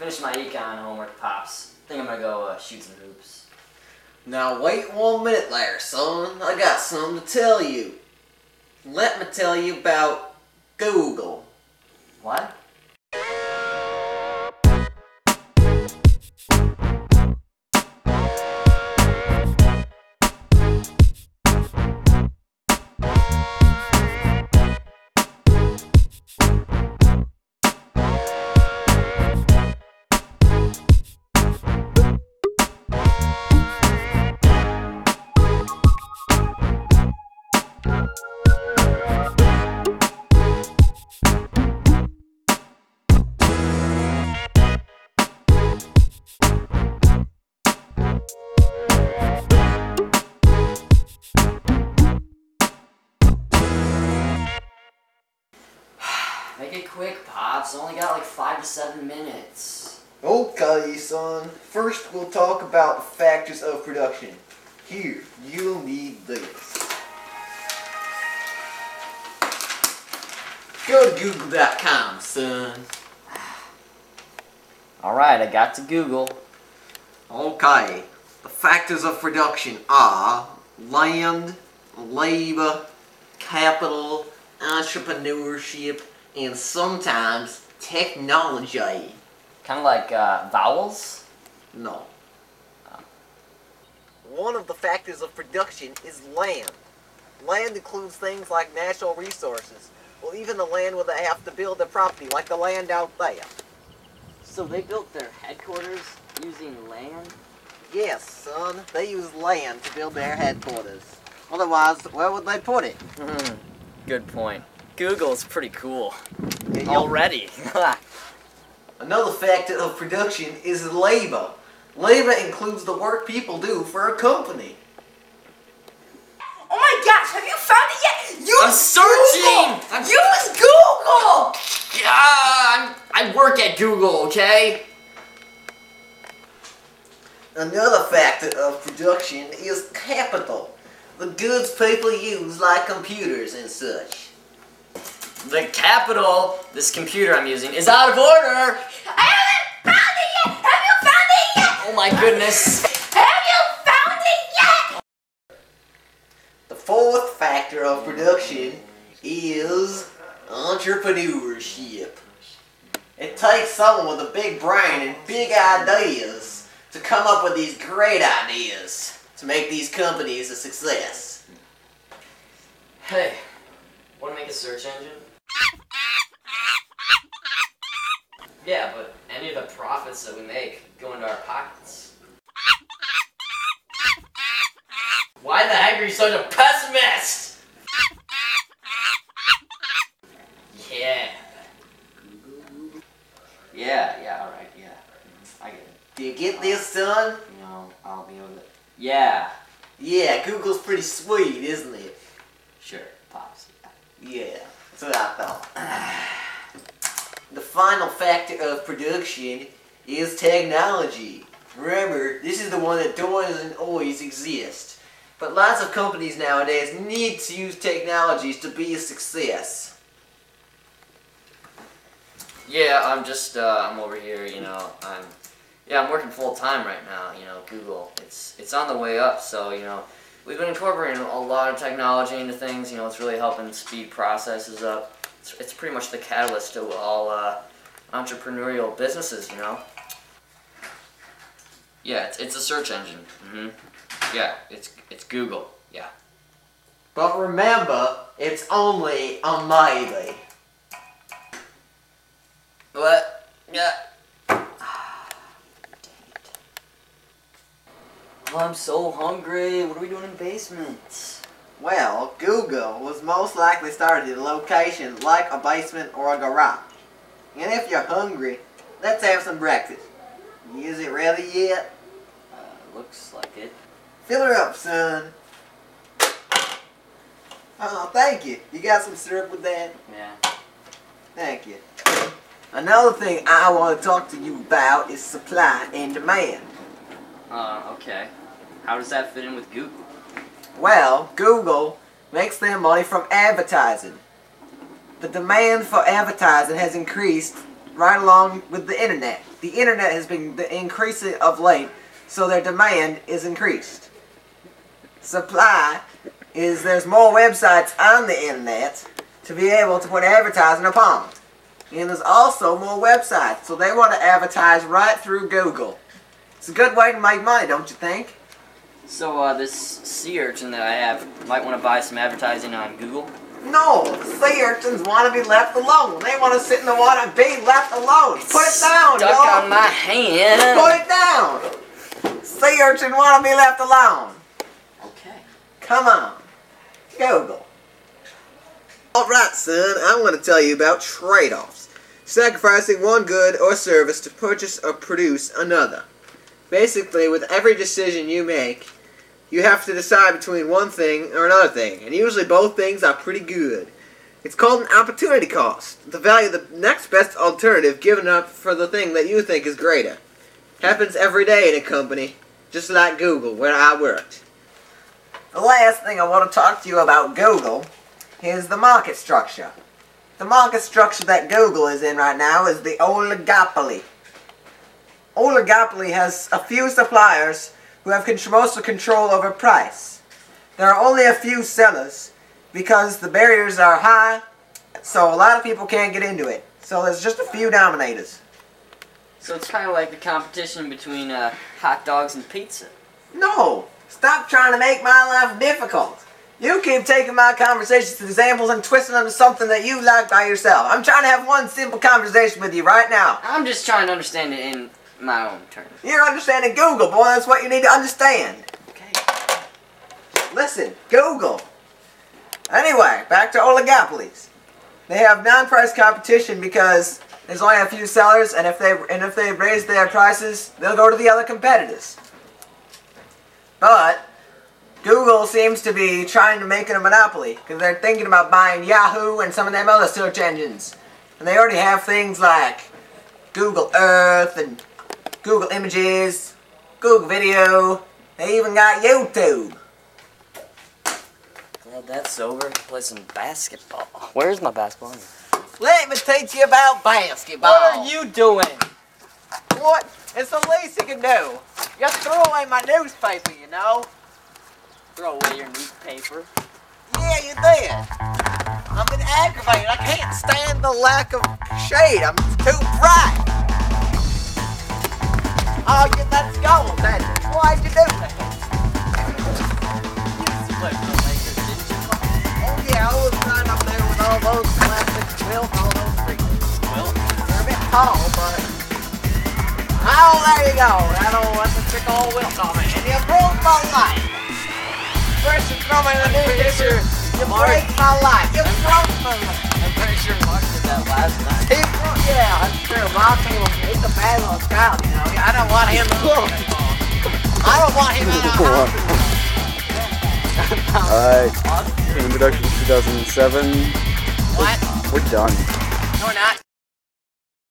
Finished my econ homework, Pops. Think I'm gonna go uh, shoot some hoops. Now wait one minute there, son. I got something to tell you. Let me tell you about Google. What? Quick, Pops. Only got like five to seven minutes. Okay, son. First, we'll talk about the factors of production. Here, you'll need this. Go to google.com, son. Alright, I got to Google. Okay, the factors of production are land, labor, capital, entrepreneurship, and sometimes technology. Kind of like uh, vowels. No. One of the factors of production is land. Land includes things like natural resources, or even the land where they have to build their property, like the land out there. So they built their headquarters using land? Yes, son, they use land to build their headquarters. Otherwise, where would they put it? Hmm. Good point. Google's pretty cool. Yeah, Already. Another factor of production is labor. Labor includes the work people do for a company. Oh my gosh, have you found it yet? Use I'm searching! Google! I'm- Use Google! yeah, I'm, I work at Google, okay? Another factor of production is capital. The goods people use like computers and such. The capital, this computer I'm using, is out of order! I haven't found it yet! Have you found it yet? Oh my goodness. Have you found it yet? The fourth factor of production is entrepreneurship. It takes someone with a big brain and big ideas to come up with these great ideas to make these companies a success. Hey, wanna make a search engine? Yeah, but any of the profits that we make go into our pockets. Why the heck are you such a pessimist? Yeah. Yeah, yeah, alright, yeah. I get it. Do you get this, son? Know, I'll be able to. Yeah, Yeah, Google's pretty sweet, isn't it? sure. Yeah, that's what I thought. the final factor of production is technology. Remember, this is the one that doesn't always exist. But lots of companies nowadays need to use technologies to be a success. Yeah, I'm just uh, I'm over here. You know, I'm yeah I'm working full time right now. You know, Google. It's it's on the way up. So you know, we've been incorporating a lot of technology into things. You know, it's really helping speed processes up. It's, it's pretty much the catalyst to all uh, entrepreneurial businesses. You know. Yeah, it's, it's a search engine. hmm Yeah, it's it's Google. Yeah. But remember, it's only a maybe. What? Yeah. I'm so hungry. What are we doing in the basement? Well, Google was most likely started at a location like a basement or a garage. And if you're hungry, let's have some breakfast. Is it ready yet? Uh, looks like it. Fill her up, son. Oh, thank you. You got some syrup with that? Yeah. Thank you. Another thing I want to talk to you about is supply and demand. Uh, okay. How does that fit in with Google? Well, Google makes their money from advertising. The demand for advertising has increased right along with the internet. The internet has been increasing of late, so their demand is increased. Supply is there's more websites on the internet to be able to put advertising upon. And there's also more websites, so they want to advertise right through Google. It's a good way to make money, don't you think? So uh, this sea urchin that I have might want to buy some advertising on Google. No, sea urchins want to be left alone. They want to sit in the water and be left alone. Put it down, Stuck y'all. on my hand. Put it down. Sea urchin want to be left alone. Okay. Come on. Google. Alright, son, I want to tell you about trade offs. Sacrificing one good or service to purchase or produce another. Basically, with every decision you make, you have to decide between one thing or another thing, and usually both things are pretty good. It's called an opportunity cost, the value of the next best alternative given up for the thing that you think is greater. Happens every day in a company, just like Google, where I worked. The last thing I want to talk to you about Google is the market structure. The market structure that Google is in right now is the oligopoly. Oligopoly has a few suppliers who have most of control over price. There are only a few sellers because the barriers are high, so a lot of people can't get into it. So there's just a few dominators. So it's kind of like the competition between uh, hot dogs and pizza. No! Stop trying to make my life difficult. You keep taking my conversations examples and twisting them to something that you like by yourself. I'm trying to have one simple conversation with you right now. I'm just trying to understand it in my own terms. You're understanding Google, boy. That's what you need to understand. Okay. Listen, Google. Anyway, back to oligopolies. They have non-price competition because there's only a few sellers, and if they and if they raise their prices, they'll go to the other competitors. But Google seems to be trying to make it a monopoly because they're thinking about buying Yahoo and some of them other search engines, and they already have things like Google Earth and Google Images, Google Video. They even got YouTube. Glad that's over. Play some basketball. Where's my basketball? Let me teach you about basketball. What are you doing? What? It's the least you can do. Just throw away my newspaper, you know. Throw away your newspaper. Yeah, you did. I'm been aggravated. I can't stand the lack of shade. I'm too bright. Oh, yeah, that's gold, then. Why'd you do that? Oh, yeah, I was right up there with all those classic all those streets. Well, They're a bit tall, but. Oh, there you go. That old, that's a trick old Will taught me. And you broke my life. First you throw me in the newspaper, you break my life. You broke my life. I'm pretty sure Mark did that last night. He yeah, that's true. My team, he's a bad little scout, you know. I don't want him to I don't want him our house. Alright, introduction 2007. What? We're done. No, we're not.